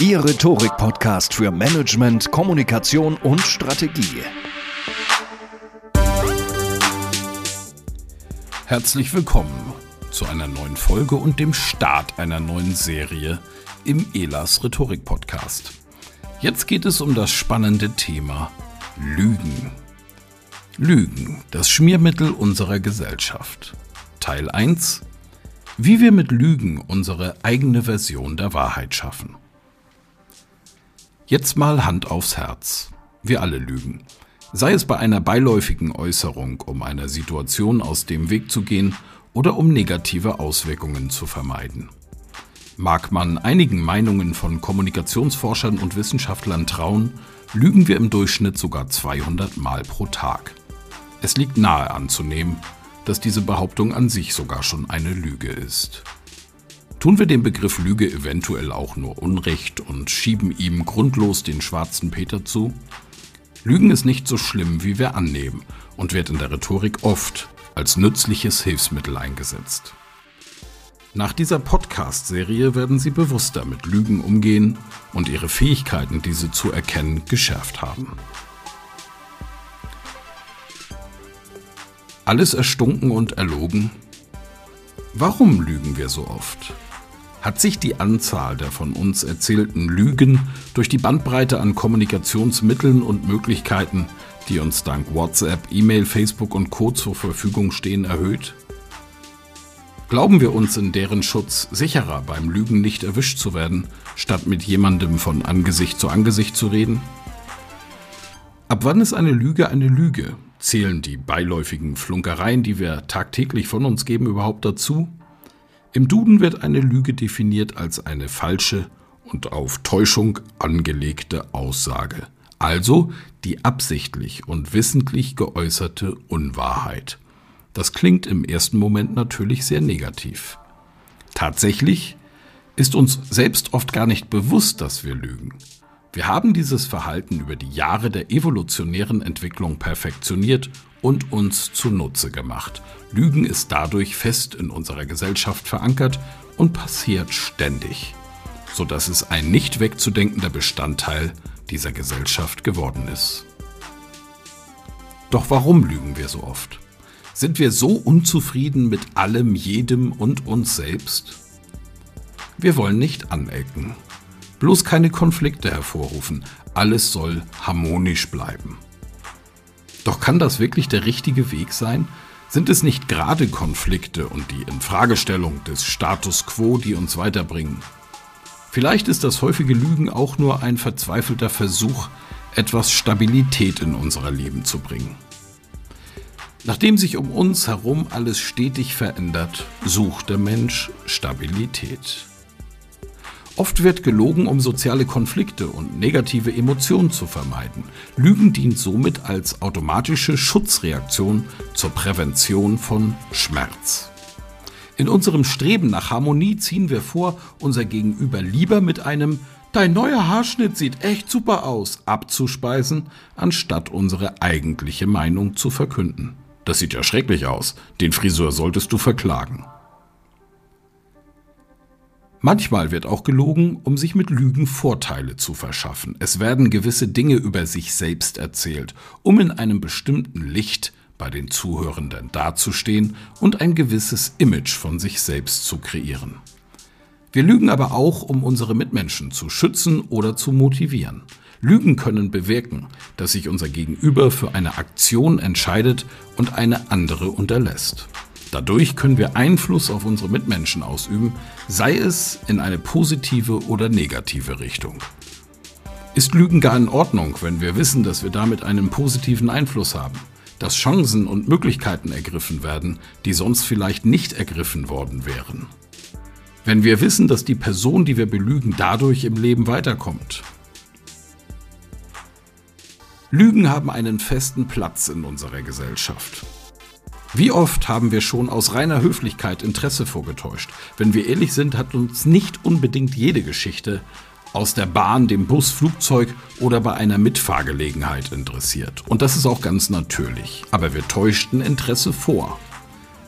Ihr Rhetorik-Podcast für Management, Kommunikation und Strategie. Herzlich willkommen zu einer neuen Folge und dem Start einer neuen Serie im ELAS Rhetorik Podcast. Jetzt geht es um das spannende Thema Lügen. Lügen, das Schmiermittel unserer Gesellschaft. Teil 1. Wie wir mit Lügen unsere eigene Version der Wahrheit schaffen. Jetzt mal Hand aufs Herz. Wir alle lügen. Sei es bei einer beiläufigen Äußerung, um einer Situation aus dem Weg zu gehen oder um negative Auswirkungen zu vermeiden. Mag man einigen Meinungen von Kommunikationsforschern und Wissenschaftlern trauen, lügen wir im Durchschnitt sogar 200 Mal pro Tag. Es liegt nahe anzunehmen, dass diese Behauptung an sich sogar schon eine Lüge ist. Tun wir dem Begriff Lüge eventuell auch nur Unrecht und schieben ihm grundlos den schwarzen Peter zu? Lügen ist nicht so schlimm, wie wir annehmen und wird in der Rhetorik oft als nützliches Hilfsmittel eingesetzt. Nach dieser Podcast-Serie werden Sie bewusster mit Lügen umgehen und Ihre Fähigkeiten, diese zu erkennen, geschärft haben. Alles erstunken und erlogen? Warum lügen wir so oft? Hat sich die Anzahl der von uns erzählten Lügen durch die Bandbreite an Kommunikationsmitteln und Möglichkeiten, die uns dank WhatsApp, E-Mail, Facebook und Co zur Verfügung stehen, erhöht? Glauben wir uns in deren Schutz sicherer beim Lügen nicht erwischt zu werden, statt mit jemandem von Angesicht zu Angesicht zu reden? Ab wann ist eine Lüge eine Lüge? Zählen die beiläufigen Flunkereien, die wir tagtäglich von uns geben, überhaupt dazu? Im Duden wird eine Lüge definiert als eine falsche und auf Täuschung angelegte Aussage, also die absichtlich und wissentlich geäußerte Unwahrheit. Das klingt im ersten Moment natürlich sehr negativ. Tatsächlich ist uns selbst oft gar nicht bewusst, dass wir lügen. Wir haben dieses Verhalten über die Jahre der evolutionären Entwicklung perfektioniert und uns zunutze gemacht. Lügen ist dadurch fest in unserer Gesellschaft verankert und passiert ständig, sodass es ein nicht wegzudenkender Bestandteil dieser Gesellschaft geworden ist. Doch warum lügen wir so oft? Sind wir so unzufrieden mit allem, jedem und uns selbst? Wir wollen nicht anecken, bloß keine Konflikte hervorrufen, alles soll harmonisch bleiben. Doch kann das wirklich der richtige Weg sein? Sind es nicht gerade Konflikte und die Infragestellung des Status quo, die uns weiterbringen? Vielleicht ist das häufige Lügen auch nur ein verzweifelter Versuch, etwas Stabilität in unser Leben zu bringen. Nachdem sich um uns herum alles stetig verändert, sucht der Mensch Stabilität. Oft wird gelogen, um soziale Konflikte und negative Emotionen zu vermeiden. Lügen dient somit als automatische Schutzreaktion zur Prävention von Schmerz. In unserem Streben nach Harmonie ziehen wir vor, unser Gegenüber lieber mit einem Dein neuer Haarschnitt sieht echt super aus abzuspeisen, anstatt unsere eigentliche Meinung zu verkünden. Das sieht ja schrecklich aus. Den Friseur solltest du verklagen. Manchmal wird auch gelogen, um sich mit Lügen Vorteile zu verschaffen. Es werden gewisse Dinge über sich selbst erzählt, um in einem bestimmten Licht bei den Zuhörenden dazustehen und ein gewisses Image von sich selbst zu kreieren. Wir lügen aber auch, um unsere Mitmenschen zu schützen oder zu motivieren. Lügen können bewirken, dass sich unser Gegenüber für eine Aktion entscheidet und eine andere unterlässt. Dadurch können wir Einfluss auf unsere Mitmenschen ausüben, sei es in eine positive oder negative Richtung. Ist Lügen gar in Ordnung, wenn wir wissen, dass wir damit einen positiven Einfluss haben, dass Chancen und Möglichkeiten ergriffen werden, die sonst vielleicht nicht ergriffen worden wären? Wenn wir wissen, dass die Person, die wir belügen, dadurch im Leben weiterkommt. Lügen haben einen festen Platz in unserer Gesellschaft. Wie oft haben wir schon aus reiner Höflichkeit Interesse vorgetäuscht? Wenn wir ehrlich sind, hat uns nicht unbedingt jede Geschichte aus der Bahn, dem Bus, Flugzeug oder bei einer Mitfahrgelegenheit interessiert. Und das ist auch ganz natürlich. Aber wir täuschten Interesse vor.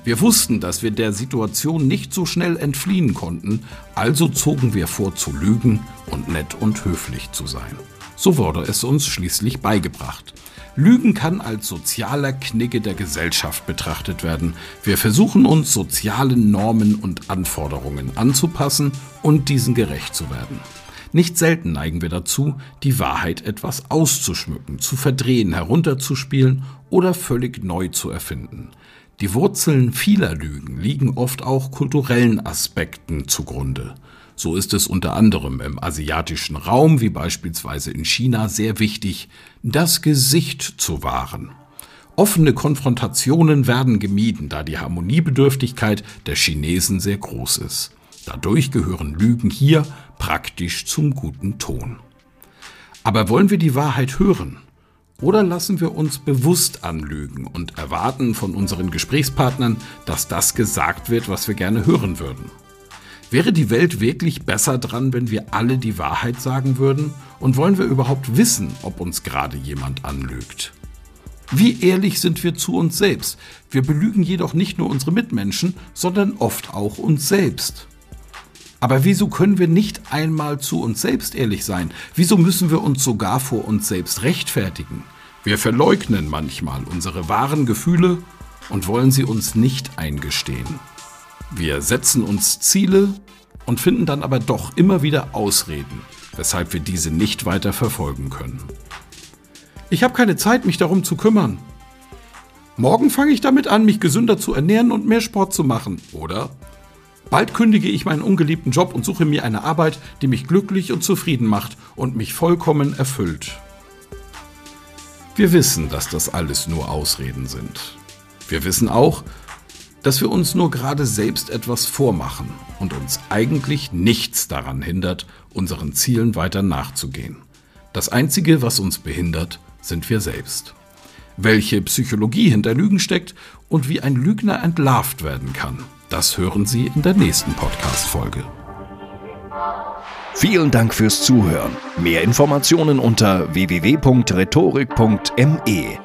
Wir wussten, dass wir der Situation nicht so schnell entfliehen konnten, also zogen wir vor zu lügen und nett und höflich zu sein. So wurde es uns schließlich beigebracht. Lügen kann als sozialer Knigge der Gesellschaft betrachtet werden. Wir versuchen uns sozialen Normen und Anforderungen anzupassen und diesen gerecht zu werden. Nicht selten neigen wir dazu, die Wahrheit etwas auszuschmücken, zu verdrehen, herunterzuspielen oder völlig neu zu erfinden. Die Wurzeln vieler Lügen liegen oft auch kulturellen Aspekten zugrunde. So ist es unter anderem im asiatischen Raum, wie beispielsweise in China, sehr wichtig, das Gesicht zu wahren. Offene Konfrontationen werden gemieden, da die Harmoniebedürftigkeit der Chinesen sehr groß ist. Dadurch gehören Lügen hier praktisch zum guten Ton. Aber wollen wir die Wahrheit hören? Oder lassen wir uns bewusst anlügen und erwarten von unseren Gesprächspartnern, dass das gesagt wird, was wir gerne hören würden? Wäre die Welt wirklich besser dran, wenn wir alle die Wahrheit sagen würden? Und wollen wir überhaupt wissen, ob uns gerade jemand anlügt? Wie ehrlich sind wir zu uns selbst? Wir belügen jedoch nicht nur unsere Mitmenschen, sondern oft auch uns selbst. Aber wieso können wir nicht einmal zu uns selbst ehrlich sein? Wieso müssen wir uns sogar vor uns selbst rechtfertigen? Wir verleugnen manchmal unsere wahren Gefühle und wollen sie uns nicht eingestehen. Wir setzen uns Ziele und finden dann aber doch immer wieder Ausreden, weshalb wir diese nicht weiter verfolgen können. Ich habe keine Zeit, mich darum zu kümmern. Morgen fange ich damit an, mich gesünder zu ernähren und mehr Sport zu machen, oder? Bald kündige ich meinen ungeliebten Job und suche mir eine Arbeit, die mich glücklich und zufrieden macht und mich vollkommen erfüllt. Wir wissen, dass das alles nur Ausreden sind. Wir wissen auch, dass wir uns nur gerade selbst etwas vormachen und uns eigentlich nichts daran hindert, unseren Zielen weiter nachzugehen. Das Einzige, was uns behindert, sind wir selbst. Welche Psychologie hinter Lügen steckt und wie ein Lügner entlarvt werden kann, das hören Sie in der nächsten Podcast-Folge. Vielen Dank fürs Zuhören. Mehr Informationen unter www.rhetorik.me.